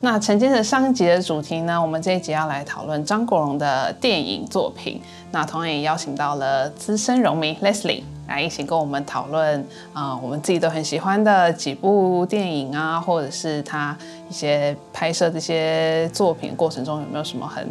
那承接着上一集的主题呢，我们这一集要来讨论张国荣的电影作品。那同样也邀请到了资深荣迷 Leslie 来一起跟我们讨论啊、我们自己都很喜欢的几部电影啊，或者是他一些拍摄这些作品过程中有没有什么很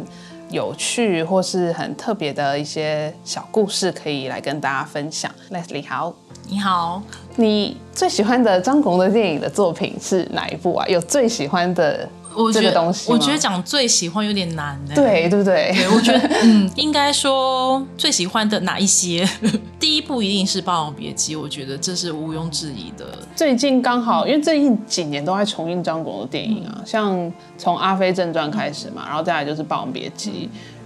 有趣或是很特别的一些小故事可以来跟大家分享。Leslie 好，你好，你最喜欢的张国荣的电影的作品是哪一部啊？有最喜欢的这我觉得个东西我觉得讲最喜欢有点难呢。对对不对？对，我觉得 嗯，应该说最喜欢的哪一些？第一部一定是《霸王别姬》，我觉得这是毋庸置疑的。最近刚好，因为最近几年都在重映张国荣的电影啊，像从《阿飞正传》开始嘛，然后再来就是《霸王别姬》，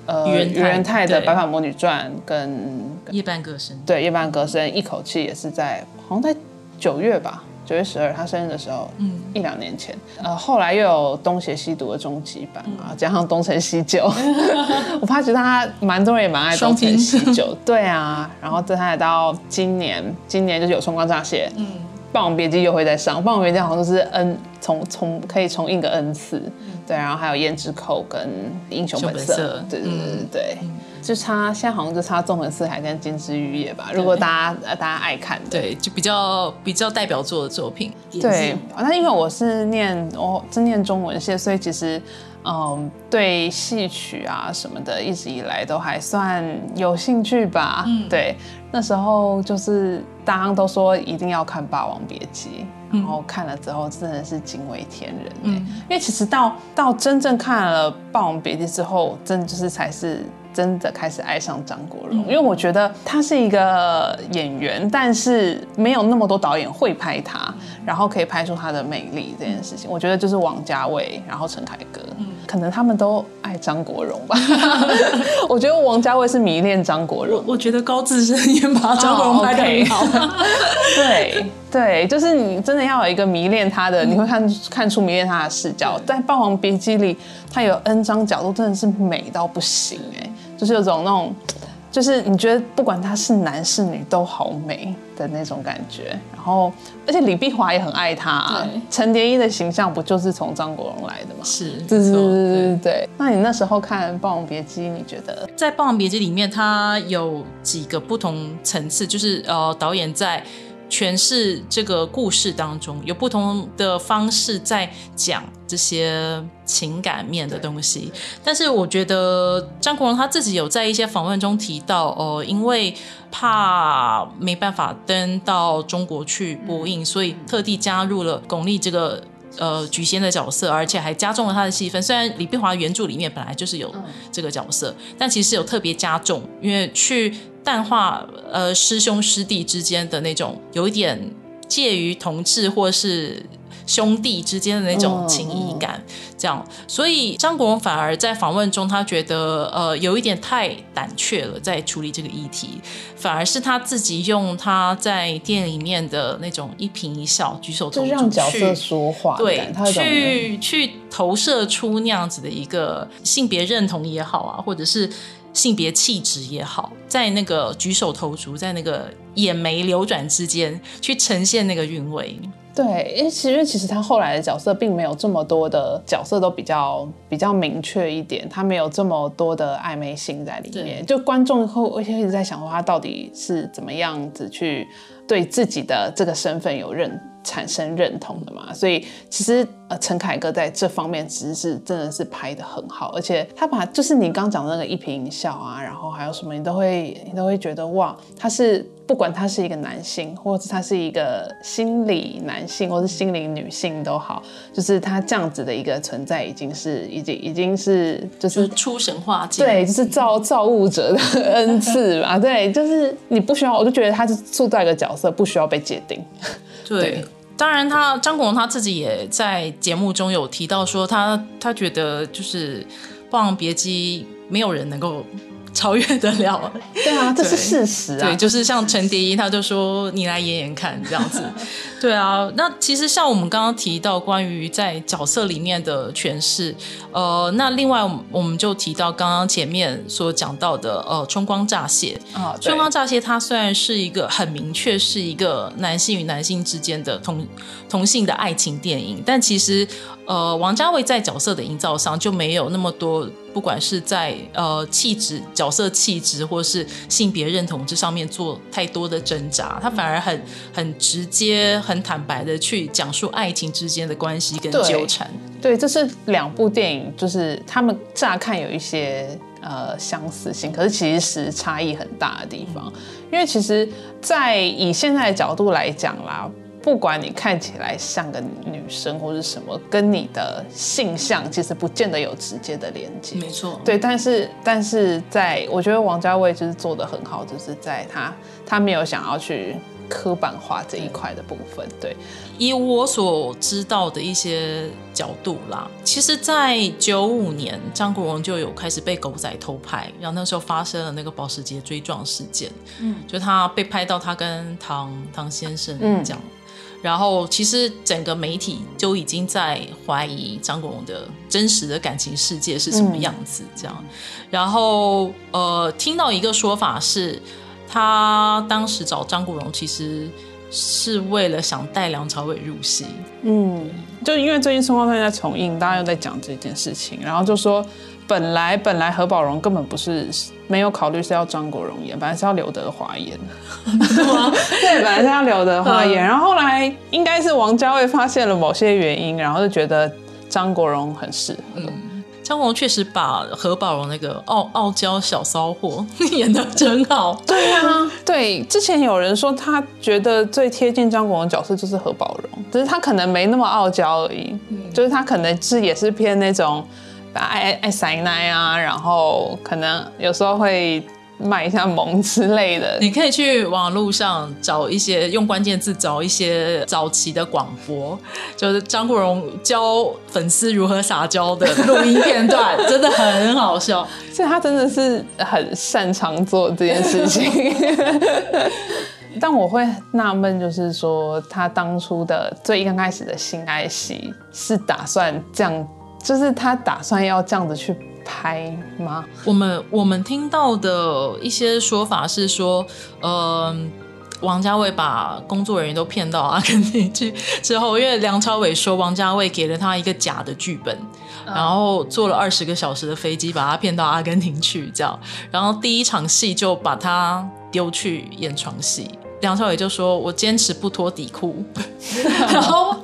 呃，余元泰余元泰的《白发魔女传》跟夜半歌声，对《夜半歌声》，一口气也是在好像在九月吧，九月十二他生日的时候，嗯，一两年前，呃，后来又有东邪西毒的终极版啊，加上东成西就，我发觉他蛮多人也蛮爱东成西就，对啊，然后再来到今年，今年就是有《春光乍泄》，嗯，《霸王别姬》又会再上，《霸王别姬》好像是 N 重重可以重印个 N 次，对，然后还有《胭脂扣》跟《英雄本色》对对对对。就差现在好像就差《纵横四海》跟《金枝玉叶》吧。如果大家呃大家爱看的，对，就比较比较代表作的作品。对，那因为我是念我是念中文系，所以其实嗯对戏曲啊什么的，一直以来都还算有兴趣吧。嗯对，那时候就是大家都说一定要看《霸王别姬》。然后看了之后真的是惊为天人、欸嗯因为其实到到真正看了《霸王别姬》之后，真的就是才是真的开始爱上张国荣，因为我觉得他是一个演员，但是没有那么多导演会拍他，然后可以拍出他的魅力这件事情，我觉得就是王家卫，然后陈凯歌，可能他们都爱张国荣吧。我觉得王家卫是迷恋张国荣。我，我觉得高智深也把张国荣拍的很好。对。对，就是你真的要有一个迷恋他的，你会看看出迷恋他的视角。在《霸王别姬》里，他有 N 张角度，真的是美到不行哎，就是有种那种，就是你觉得不管他是男是女都好美的那种感觉。然后，而且李碧华也很爱他、啊，陈蝶衣的形象不就是从张国荣来的吗？是，对对对对对对。那你那时候看《霸王别姬》，你觉得？在《霸王别姬》里面，他有几个不同层次，就是呃，导演在诠释这个故事当中，有不同的方式在讲这些情感面的东西。但是我觉得张国荣他自己有在一些访问中提到，呃，因为怕没办法登到中国去播映，所以特地加入了巩俐这个。呃，菊仙的角色，而且还加重了他的戏份。虽然李碧华原著里面本来就是有这个角色，但其实有特别加重，因为去淡化呃师兄师弟之间的那种有一点介于同志或是兄弟之间的那种情谊感，这样，所以张国荣反而在访问中，他觉得呃有一点太胆怯了，在处理这个议题，反而是他自己用他在电影里面的那种一颦一笑、举手投足就让角色去说话对去去投射出那样子的一个性别认同也好啊，或者是性别气质也好，在那个举手投足，在那个眼眉流转之间，去呈现那个韵味。对，因为其实其实他后来的角色并没有这么多的角色都比较比较明确一点，他没有这么多的暧昧性在里面，就观众会会一直在想说他到底是怎么样子去对自己的这个身份有认产生认同的嘛，所以其实呃陈凯歌在这方面其实是真的是拍的很好，而且他把就是你刚讲的那个一颦一笑啊，然后还有什么你都会你都会觉得哇，他是不管他是一个男性，或者他是一个心理男性，或是心灵女性都好，就是他这样子的一个存在，已经是已经已经是就就是是出神化境，对，就是造造物者的 恩赐吧。对，就是你不需要，我就觉得他是塑造一个角色，不需要被界定。对对当然他，张国荣他自己也在节目中有提到说他，他觉得就是《霸王别姬》没有人能够超越得了。对啊，这是事实啊。对，就是像陈蝶衣，他就说你来演演看这样子。对啊，那其实像我们刚刚提到关于在角色里面的诠释，呃，那另外我们就提到刚刚前面所讲到的呃《春光乍泄》。啊，《春光乍泄》它虽然是一个很明确是一个男性与男性之间的同同性的爱情电影，但其实呃，王家卫在角色的营造上就没有那么多，不管是在呃气质、角色气质，或是性别认同这上面做太多的挣扎，他反而很很直接、很坦白的去讲述爱情之间的关系跟纠缠。对，这是两部电影，就是他们乍看有一些呃相似性，可是其实差异很大的地方。因为其实，在以现在的角度来讲啦，不管你看起来像个女生或是什么，跟你的性向其实不见得有直接的连接。没错，对，但是但是在我觉得王家卫就是做的很好，就是在他他没有想要去。刻板化这一块的部分，对，以我所知道的一些角度啦，其实，在九五年，张国荣就有开始被狗仔偷拍，然后那时候发生了那个保时捷追撞事件，嗯，就他被拍到他跟唐唐先生这样，然后其实整个媒体就已经在怀疑张国荣的真实的感情世界是什么样子，这样，然后呃，听到一个说法是。他当时找张国荣，其实是为了想带梁朝伟入戏。嗯，就因为最近《春光灿烂》在重映，大家又在讲这件事情，然后就说本来本来何宝荣根本不是没有考虑是要张国荣演，本来是要刘德华演。对，本来是要刘德华演，然后后来应该是王家卫发现了某些原因，然后就觉得张国荣很适合。张国荣确实把何宝荣那个傲傲娇小骚货 演的真好。对啊，对，之前有人说他觉得最贴近张国荣角色就是何宝荣，只是他可能没那么傲娇而已，就是他可能是也是偏那种爱爱塞奶啊，然后可能有时候会。卖一下萌之类的，你可以去网络上找一些用关键字找一些早期的广播，就是张国荣教粉丝如何撒娇的 录音片段，真的很好笑。所以他真的是很擅长做这件事情。但我会纳闷，就是说他当初的最刚开始的性爱戏是打算这样，就是他打算要这样子去。拍吗？我们我们听到的一些说法是说，呃，王家卫把工作人员都骗到阿根廷去之后，因为梁朝伟说王家卫给了他一个假的剧本，然后坐了二十个小时的飞机把他骗到阿根廷去，这样，然后第一场戏就把他丢去演床戏。梁朝伟就说：“我坚持不脱底裤。”然后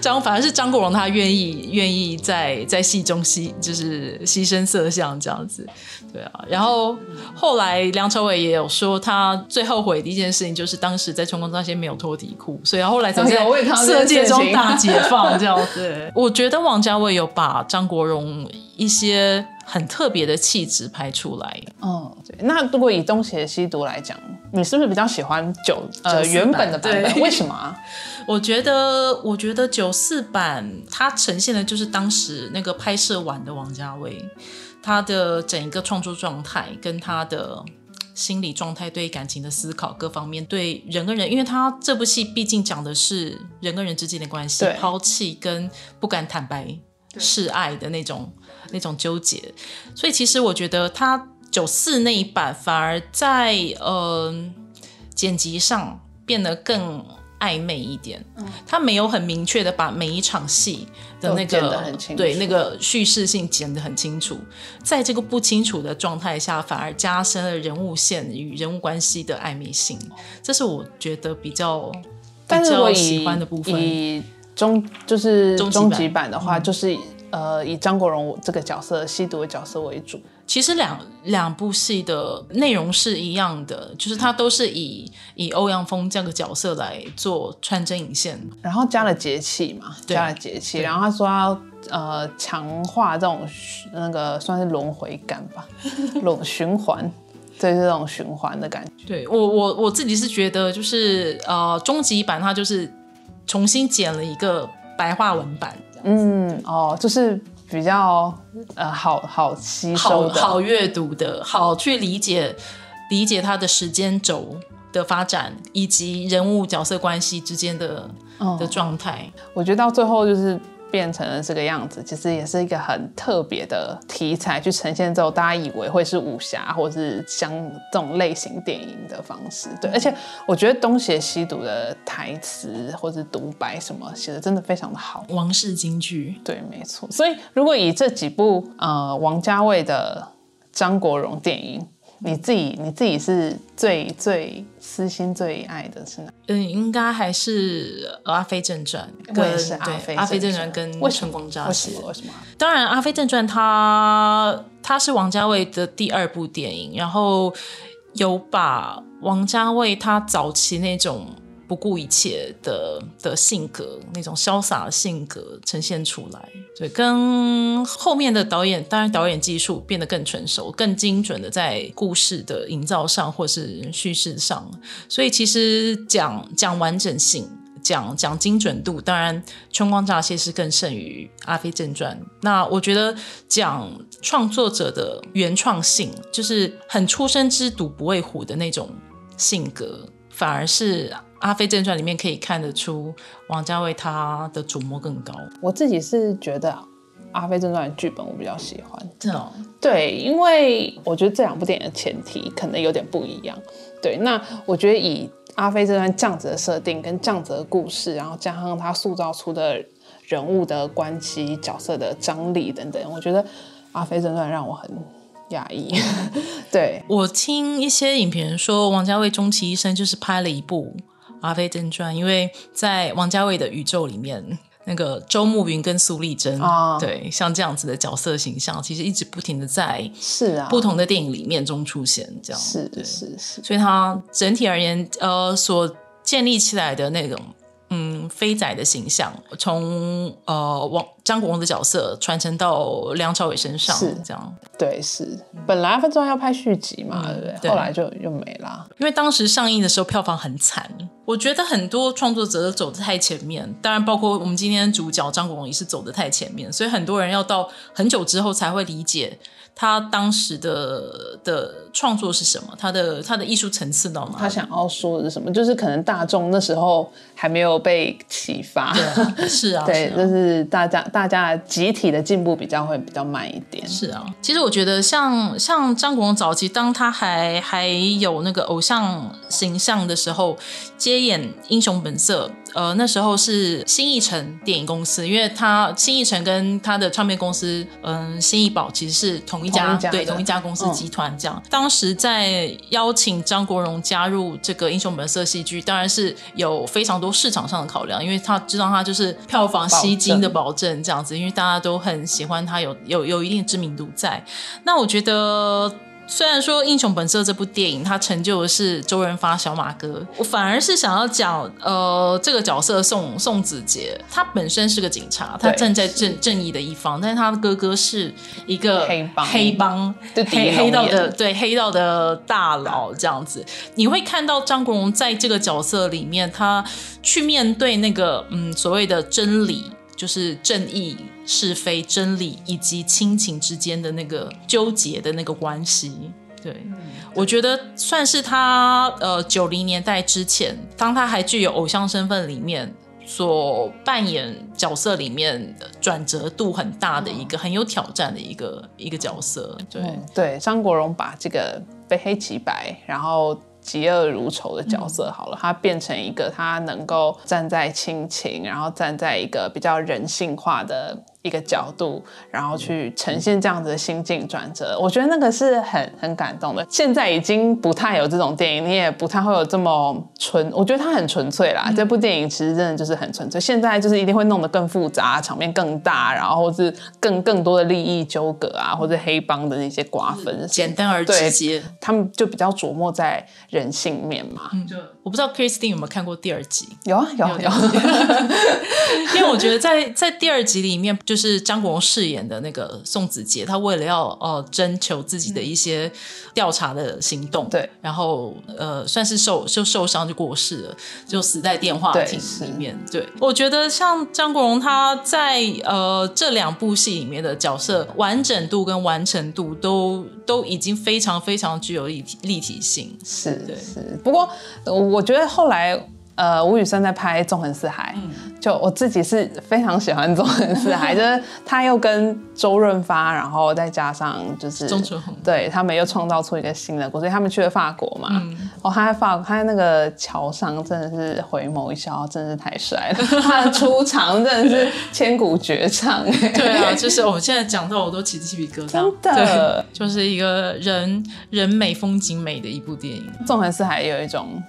张反而是张国荣，他愿意愿意在在戏中牺就是牺牲色相这样子，对啊。然后后来梁朝伟也有说，他最后悔的一件事情就是当时在《春光乍泄》没有脱底裤，所以后来才 在色戒中大解放这样子。我觉得王家卫有把张国荣一些。很特别的气质拍出来。嗯，对。那如果以《东邪西毒》来讲，你是不是比较喜欢九呃原本的版本？为什么？我觉得，我觉得九四版它呈现的就是当时那个拍摄完的王家卫，他的整一个创作状态跟他的心理状态、对感情的思考各方面，对人跟人，因为他这部戏毕竟讲的是人跟人之间的关系，抛弃跟不敢坦白示爱的那种。那种纠结，所以其实我觉得他九四那一版反而在呃剪辑上变得更暧昧一点。嗯，他没有很明确的把每一场戏的那个对那个叙事性剪得很清楚，在这个不清楚的状态下，反而加深了人物线与人物关系的暧昧性。这是我觉得比较比较喜欢的部分。以终就是终极版的话，就是。呃，以张国荣这个角色吸毒的角色为主。其实两两部戏的内容是一样的，就是他都是以以欧阳锋这样的角色来做穿针引线，然后加了节气嘛，加了节气，然后他说要呃强化这种那个算是轮回感吧，轮循环，对这种循环的感觉。对我我我自己是觉得就是呃终极版它就是重新剪了一个白话文版。嗯。哦，就是比较呃好好吸收的、好阅读的、好去理解理解它的时间轴的发展，以及人物角色关系之间的的状态。我觉得到最后就是变成了这个样子，其实也是一个很特别的题材去呈现之后，大家以为会是武侠或是像这种类型电影的方式。对，而且我觉得东邪西毒的台词或者独白什么写的真的非常的好，王室京剧。对，没错。所以如果以这几部呃王家卫的张国荣电影。你自己你自己是最最私心最爱的是哪？嗯，应该还是《阿飞正传》。我也是《阿飞阿飞正传》跟《春光乍泄》。为什么？当然，《阿飞正传》它它是王家卫的第二部电影，然后有把王家卫他早期那种。不顾一切的的性格，那种潇洒的性格呈现出来，对，跟后面的导演，当然导演技术变得更成熟、更精准的在故事的营造上，或是叙事上，所以其实讲讲完整性、讲讲精准度，当然《春光乍泄》是更胜于《阿飞正传》。那我觉得讲创作者的原创性，就是很出生之犊不畏虎的那种性格，反而是。《阿飞正传》里面可以看得出王家卫他的琢磨更高。我自己是觉得《阿飞正传》的剧本我比较喜欢，真的。对，因为我觉得这两部电影的前提可能有点不一样。对，那我觉得以《阿飞正传》这样子的设定跟这样子的故事，然后加上他塑造出的人物的关系、角色的张力等等，我觉得《阿飞正传》让我很。压抑，对我听一些影评人说，王家卫终其一生就是拍了一部。《阿飞正传》，因为在王家卫的宇宙里面，那个周慕云跟苏丽珍，对，像这样子的角色形象，其实一直不停的在是啊不同的电影里面中出现，这样是是是，所以它整体而言，呃，所建立起来的那种。飞仔的形象从呃王张国荣的角色传承到梁朝伟身上，是这样。对，是本来分钟要拍续集嘛，对不对？后来就又没了。因为当时上映的时候票房很惨，我觉得很多创作者都走的太前面，当然包括我们今天主角张国荣也是走的太前面，所以很多人要到很久之后才会理解。他当时的的创作是什么？他的他的艺术层次到哪？他想要说的是什么？就是可能大众那时候还没有被启发，是啊，对，就是大家大家集体的进步比较会比较慢一点。是啊，其实我觉得像像张国荣早期，当他还还有那个偶像形象的时候，接演《英雄本色》。呃，那时候是新艺城电影公司，因为他新艺城跟他的唱片公司，嗯，新艺宝其实是同一家，对，同一家公司集团这样。当时在邀请张国荣加入这个英雄本色戏剧，当然是有非常多市场上的考量，因为他知道他就是票房吸金的保证这样子，因为大家都很喜欢他，有有有一定知名度在。那我觉得。虽然说《英雄本色》这部电影，它成就的是周润发小马哥，我反而是想要讲，呃，这个角色宋宋子杰，他本身是个警察，他站在正正义的一方，但是他的哥哥是一个黑帮，黑帮，黑黑道的，对黑道的大佬这样子。你会看到张国荣在这个角色里面，他去面对那个嗯所谓的真理。就是正义、是非、真理以及亲情之间的那个纠结的那个关系，对我觉得算是他呃九零年代之前，当他还具有偶像身份里面所扮演角色里面转折度很大的一个很有挑战的一个一个角色。对对，张国荣把这个非黑即白，然后。嫉恶如仇的角色好了，他变成一个他能够站在亲情，然后站在一个比较人性化的。一个角度，然后去呈现这样子的心境转折，我觉得那个是很很感动的。现在已经不太有这种电影，你也不太会有这么纯，我觉得它很纯粹啦。这部电影其实真的就是很纯粹。现在就是一定会弄得更复杂，场面更大，然后是更更多的利益纠葛啊，或者黑帮的那些瓜分，简单而直接。他们就比较琢磨在人性面嘛。嗯，就我不知道 Christine 有没有看过第二集？有啊，有有。因为我觉得在在第二集里面就。是张国荣饰演的那个宋子杰，他为了要呃征求自己的一些调查的行动，对，然后呃算是受就受伤就过世了，就死在电话亭里面。对，我觉得像张国荣他在呃这两部戏里面的角色完整度跟完成度都都已经非常非常具有立体立体性。是是，不过我觉得后来。呃，吴宇森在拍《纵横四海》，就我自己是非常喜欢《纵横四海》，就是他又跟周润发，然后再加上就是钟楚红，对他们又创造出一个新的国，所以他们去了法国嘛。哦，他在法，他在那个桥上真的是回眸一笑，真的是太帅了。他的出场真的是千古绝唱。对啊，就是我现在讲到我都起鸡皮疙瘩，真的，就是一个人人美风景美的一部电影，《纵横四海》有一种。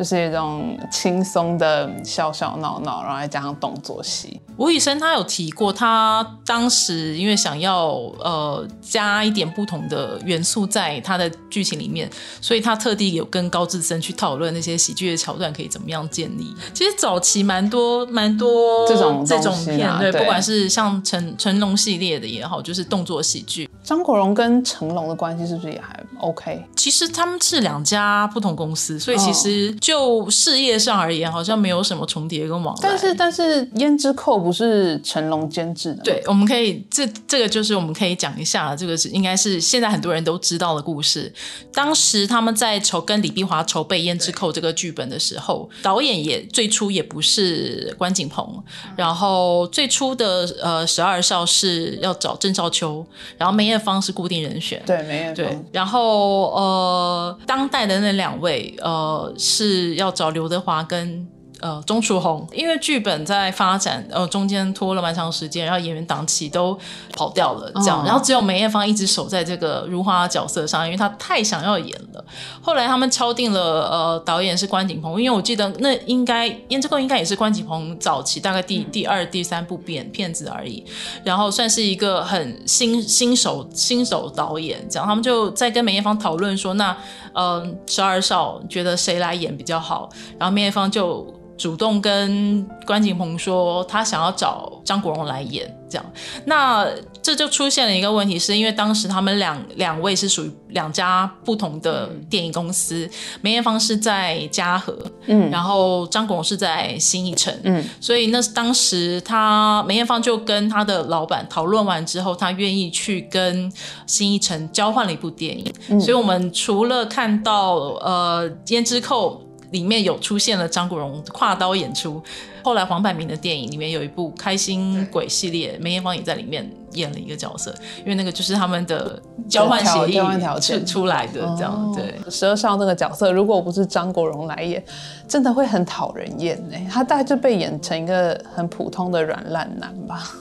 就是一种轻松的笑笑闹闹，然后再加上动作戏。吴宇森他有提过，他当时因为想要呃加一点不同的元素在他的剧情里面，所以他特地有跟高志森去讨论那些喜剧的桥段可以怎么样建立。其实早期蛮多蛮多这种这种片，对，不管是像成成龙系列的也好，就是动作喜剧。张国荣跟成龙的关系是不是也还 OK？其实他们是两家不同公司，所以其实就事业上而言，好像没有什么重叠跟往来。但是，但是《胭脂扣》不是成龙监制的？对，我们可以这这个就是我们可以讲一下，这个是应该是现在很多人都知道的故事。当时他们在筹跟李碧华筹备《胭脂扣》这个剧本的时候，导演也最初也不是关锦鹏，然后最初的呃十二少是要找郑少秋，然后梅艳芳是固定人选，对梅艳芳，然后呃当代的那两位呃是要找刘德华跟。呃，钟楚红，因为剧本在发展，呃，中间拖了蛮长时间，然后演员档期都跑掉了，这样，然后只有梅艳芳一直守在这个如花角色上，因为她太想要演了。后来他们敲定了，呃，导演是关锦鹏，因为我记得那应该《胭脂扣》应该也是关锦鹏早期大概第第二、第三部片片子而已，然后算是一个很新新手新手导演，这样，他们就在跟梅艳芳讨论说，那，嗯，十二少觉得谁来演比较好，然后梅艳芳就。主动跟关锦鹏说，他想要找张国荣来演，这样，那这就出现了一个问题，是因为当时他们两两位是属于两家不同的电影公司，梅艳芳是在嘉禾，嗯，然后张国荣是在新艺城，嗯，所以那当时他梅艳芳就跟他的老板讨论完之后，他愿意去跟新艺城交换了一部电影，所以我们除了看到呃胭脂扣。里面有出现了张国荣跨刀演出，后来黄百鸣的电影里面有一部《开心鬼》系列，梅艳芳也在里面演了一个角色，因为那个就是他们的交换协议出出来的这样。对，十二少那个角色，如果不是张国荣来演，真的会很讨人厌哎，他大概就被演成一个很普通的软烂男吧。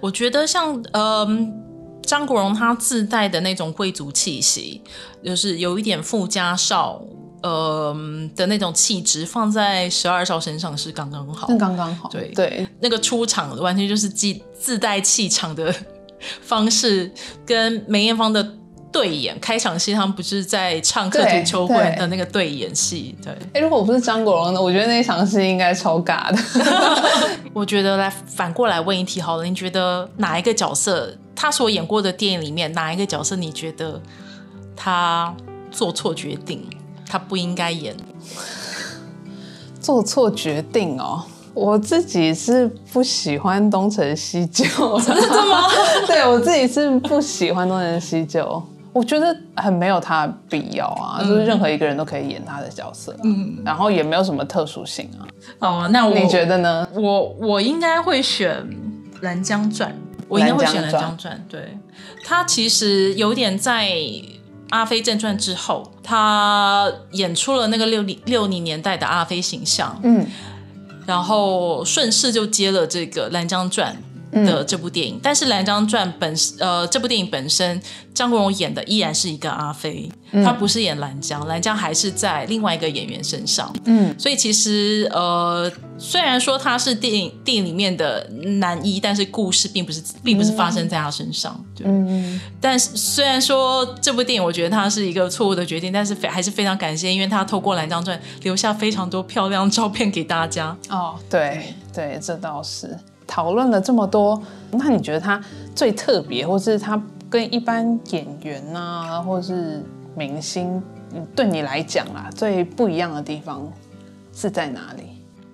我觉得像嗯张国荣他自带的那种贵族气息，就是有一点富家少。呃的那种气质放在十二少身上是刚刚好，那刚刚好。对对，那个出场完全就是自自带气场的方式，跟梅艳芳的对演开场戏，他们不是在唱《客途秋会》的那个对演戏。对，哎，如果我不是张国荣呢，我觉得那一场戏应该超尬的。我觉得来反过来问一题好了，你觉得哪一个角色他所演过的电影里面哪一个角色你觉得他做错决定？他不应该演，做错决定哦。我自己是不喜欢东成西就，真的吗？对我自己是不喜欢东成西就，我觉得很没有他的必要啊。就是任何一个人都可以演他的角色，嗯，然后也没有什么特殊性啊。哦，那你觉得呢？我我应该会选《蓝江传》，我应该会选《蓝江传》。对他其实有点在。《阿飞正传》之后，他演出了那个六零六零年代的阿飞形象，嗯，然后顺势就接了这个《兰江传》。的这部电影，但是《蓝江传》本呃这部电影本身，张国荣演的依然是一个阿飞，他不是演蓝江，蓝江还是在另外一个演员身上。嗯，所以其实呃虽然说他是电影电影里面的男一，但是故事并不是并不是发生在他身上。嗯，但是虽然说这部电影我觉得他是一个错误的决定，但是非还是非常感谢，因为他透过《蓝江传》留下非常多漂亮照片给大家。哦，对对，这倒是。讨论了这么多，那你觉得他最特别，或是他跟一般演员啊，或是明星，对你来讲啊，最不一样的地方是在哪里？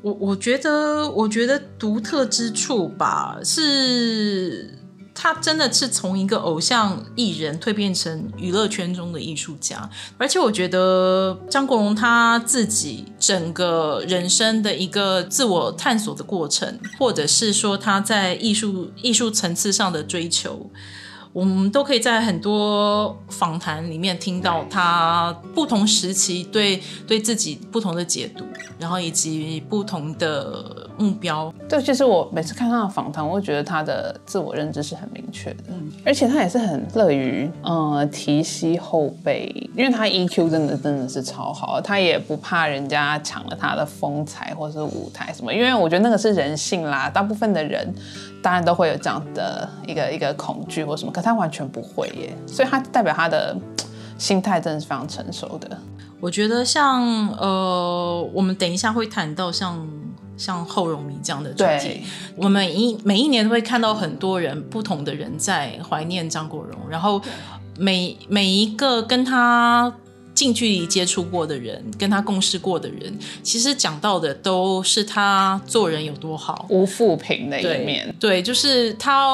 我我觉得，我觉得独特之处吧，是他真的是从一个偶像艺人蜕变成娱乐圈中的艺术家，而且我觉得张国荣他自己整个人生的一个自我探索的过程，或者是说他在艺术艺术层次上的追求。我们都可以在很多访谈里面听到他不同时期对对自己不同的解读，然后以及不同的目标。对，其实我每次看他的访谈，我会觉得他的自我认知是很明确的，而且他也是很乐于呃提携后辈，因为他 EQ 真的真的是超好，他也不怕人家抢了他的风采或是舞台什么，因为我觉得那个是人性啦，大部分的人。当然都会有这样的一个一个恐惧或什么，可他完全不会耶，所以他代表他的心态真的是非常成熟的。我觉得像呃，我们等一下会谈到像像后荣迷这样的主题，我们一每一年都会看到很多人不同的人在怀念张国荣，然后每每一个跟他。近距离接触过的人，跟他共事过的人，其实讲到的都是他做人有多好，无负评的一面。对，就是他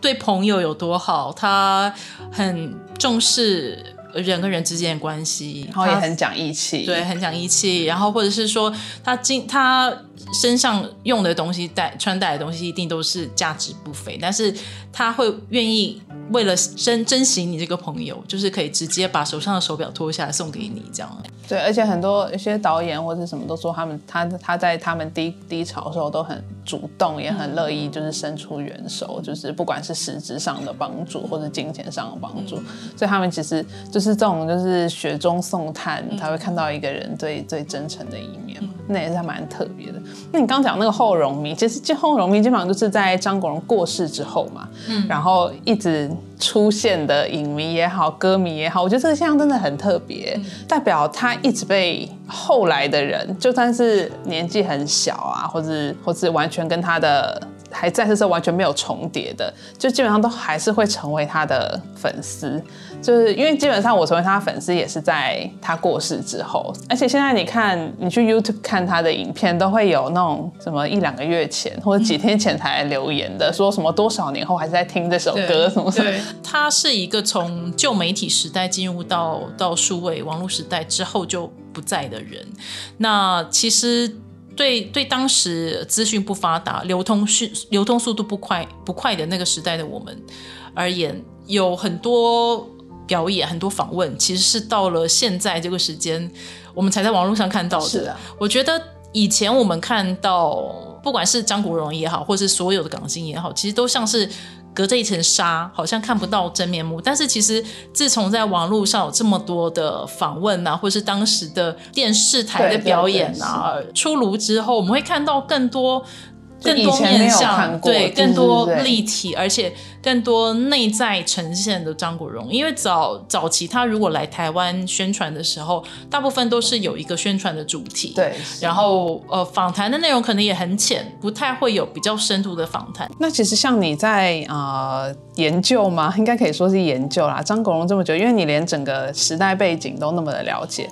对朋友有多好，他很重视人跟人之间的关系，然后也很讲义气。对，很讲义气。然后或者是说，他今他身上用的东西、带穿戴的东西，一定都是价值不菲，但是他会愿意。为了珍珍惜你这个朋友，就是可以直接把手上的手表脱下来送给你，这样。对，而且很多一些导演或者什么都说，他们他他在他们低低潮的时候都很主动，也很乐意，就是伸出援手，就是不管是实质上的帮助或者金钱上的帮助。所以他们其实就是这种，就是雪中送炭，才会看到一个人最最真诚的一面，那也是蛮特别的。那你刚讲那个后荣迷，其实这后荣迷基本上就是在张国荣过世之后嘛，嗯，然后一直。出现的影迷也好，歌迷也好，我觉得这个现象真的很特别，代表他一直被后来的人，就算是年纪很小啊，或者或者完全跟他的。还在世时候完全没有重叠的，就基本上都还是会成为他的粉丝，就是因为基本上我成为他的粉丝也是在他过世之后，而且现在你看你去 YouTube 看他的影片，都会有那种什么一两个月前或者几天前才留言的，说什么多少年后还是在听这首歌什么什么。他是一个从旧媒体时代进入到到数位网络时代之后就不在的人，那其实。对对，当时资讯不发达、流通迅流通速度不快不快的那个时代的我们而言，有很多表演、很多访问，其实是到了现在这个时间，我们才在网络上看到的。是我觉得以前我们看到，不管是张国荣也好，或是所有的港星也好，其实都像是。隔着一层纱，好像看不到真面目。但是其实，自从在网络上有这么多的访问啊，或是当时的电视台的表演啊出炉之后，我们会看到更多。更多面向，对，更多立体，而且更多内在呈现的张国荣。因为早早期他如果来台湾宣传的时候，大部分都是有一个宣传的主题，对。然后呃，访谈的内容可能也很浅，不太会有比较深度的访谈。那其实像你在呃研究吗？应该可以说是研究啦。张国荣这么久，因为你连整个时代背景都那么的了解，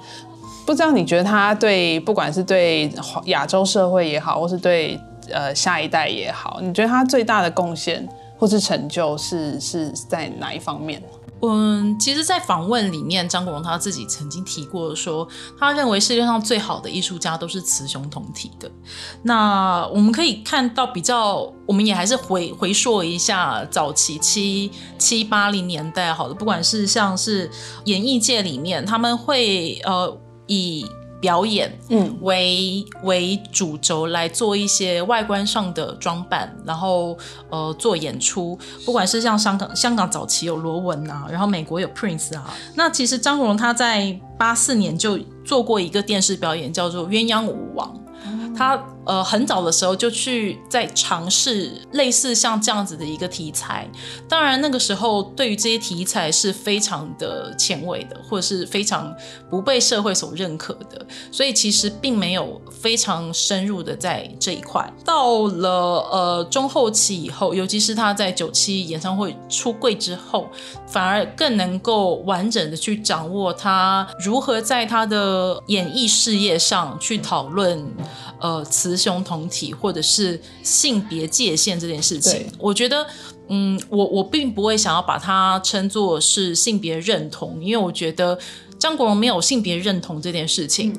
不知道你觉得他对不管是对亚洲社会也好，或是对呃，下一代也好，你觉得他最大的贡献或是成就是是在哪一方面？嗯，其实，在访问里面，张国荣他自己曾经提过说，他认为世界上最好的艺术家都是雌雄同体的。那我们可以看到，比较，我们也还是回回溯一下早期七七八零年代，好的，不管是像是演艺界里面，他们会呃以。表演，嗯，为为主轴来做一些外观上的装扮，然后呃做演出，不管是像香港，香港早期有罗文啊，然后美国有 Prince 啊，那其实张国荣他在八四年就做过一个电视表演，叫做《鸳鸯舞王》。他呃很早的时候就去在尝试类似像这样子的一个题材，当然那个时候对于这些题材是非常的前卫的，或者是非常不被社会所认可的，所以其实并没有非常深入的在这一块。到了呃中后期以后，尤其是他在九七演唱会出柜之后，反而更能够完整的去掌握他如何在他的演艺事业上去讨论。呃，雌雄同体或者是性别界限这件事情，我觉得，嗯，我我并不会想要把它称作是性别认同，因为我觉得张国荣没有性别认同这件事情。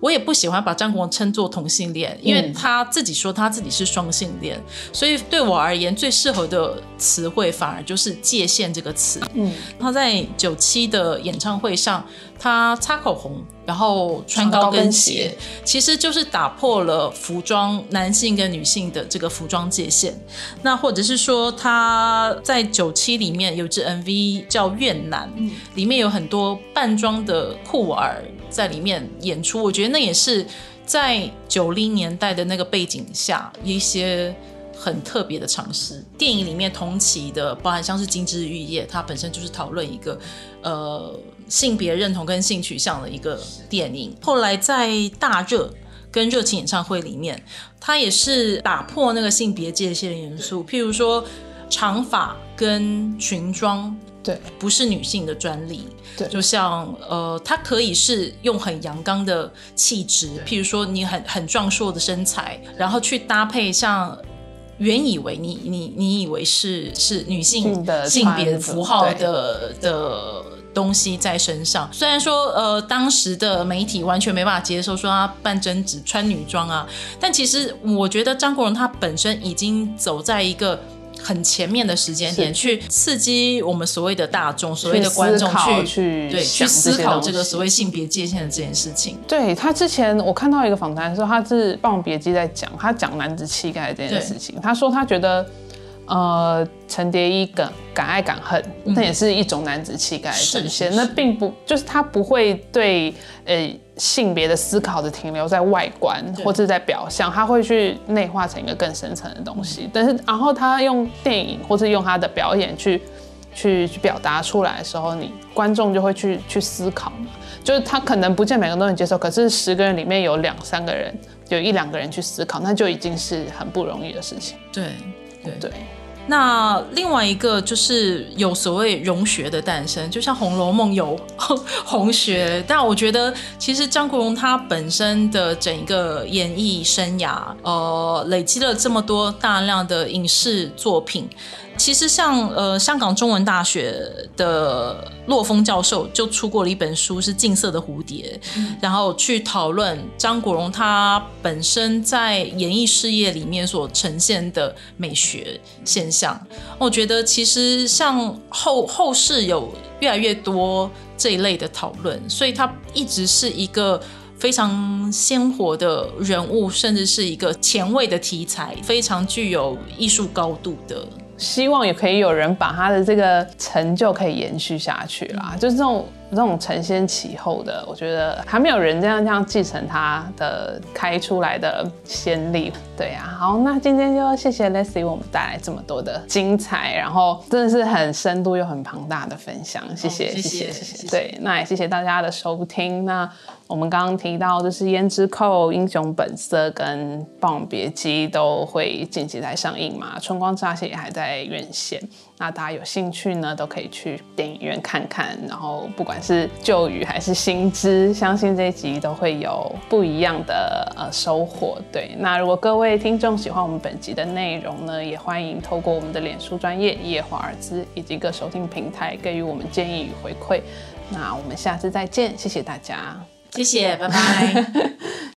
我也不喜欢把张国荣称作同性恋，因为他自己说他自己是双性恋，所以对我而言最适合的词汇反而就是界限这个词。嗯，他在九七的演唱会上，他擦口红，然后穿高跟鞋，其实就是打破了服装男性跟女性的这个服装界限。那或者是说他在九七里面有支 MV 叫《越南》，里面有很多扮装的酷儿。在里面演出，我觉得那也是在九零年代的那个背景下一些很特别的尝试。电影里面同期的，包含像是《金枝玉叶》，它本身就是讨论一个呃性别认同跟性取向的一个电影。后来在《大热》跟《热情演唱会》里面，它也是打破那个性别界限的元素，譬如说长发跟裙装。对，不是女性的专利。对，就像呃，它可以是用很阳刚的气质，譬如说你很很壮硕的身材，然后去搭配像原以为你你你以为是是女性的性别符号的的东西在身上。虽然说呃，当时的媒体完全没办法接受说她扮贞子穿女装啊，但其实我觉得张国荣他本身已经走在一个。很前面的时间点，去刺激我们所谓的大众、所谓的观众去对去思考这个所谓性别界限的这件事情。对他之前，我看到一个访谈说，他是《霸王别姬》在讲，他讲男子气概这件事情。他说他觉得，呃，陈蝶衣敢敢爱敢恨，那也是一种男子气概的展现。那并不就是他不会对呃。性别的思考的停留在外观或者在表象，他会去内化成一个更深层的东西。但是，然后他用电影或是用他的表演去去去表达出来的时候，你观众就会去去思考嘛。就是他可能不见每个人都能接受，可是十个人里面有两三个人，有一两个人去思考，那就已经是很不容易的事情。对对对。那另外一个就是有所谓融学的诞生，就像《红楼梦》有 红学，但我觉得其实张国荣他本身的整个演艺生涯，呃，累积了这么多大量的影视作品。其实像呃香港中文大学的洛峰教授就出过了一本书，是《近色的蝴蝶》，然后去讨论张国荣他本身在演艺事业里面所呈现的美学现象。我觉得其实像后后世有越来越多这一类的讨论，所以他一直是一个非常鲜活的人物，甚至是一个前卫的题材，非常具有艺术高度的。希望也可以有人把他的这个成就可以延续下去啦，就是这种这种承先启后的，我觉得还没有人这样这样继承他的开出来的先例。对呀，好，那今天就谢谢 Leslie 为我们带来这么多的精彩，然后真的是很深度又很庞大的分享，谢谢谢谢谢谢。对，那也谢谢大家的收听。那我们刚刚提到就是《胭脂扣》《英雄本色》跟《霸王别姬》都会近期在上映嘛，《春光乍泄》也还在院线。那大家有兴趣呢，都可以去电影院看看。然后不管是旧语还是新知，相信这一集都会有不一样的呃收获。对，那如果各位听众喜欢我们本集的内容呢，也欢迎透过我们的脸书专业夜华尔兹以及各收听平台给予我们建议与回馈。那我们下次再见，谢谢大家。谢谢，拜拜。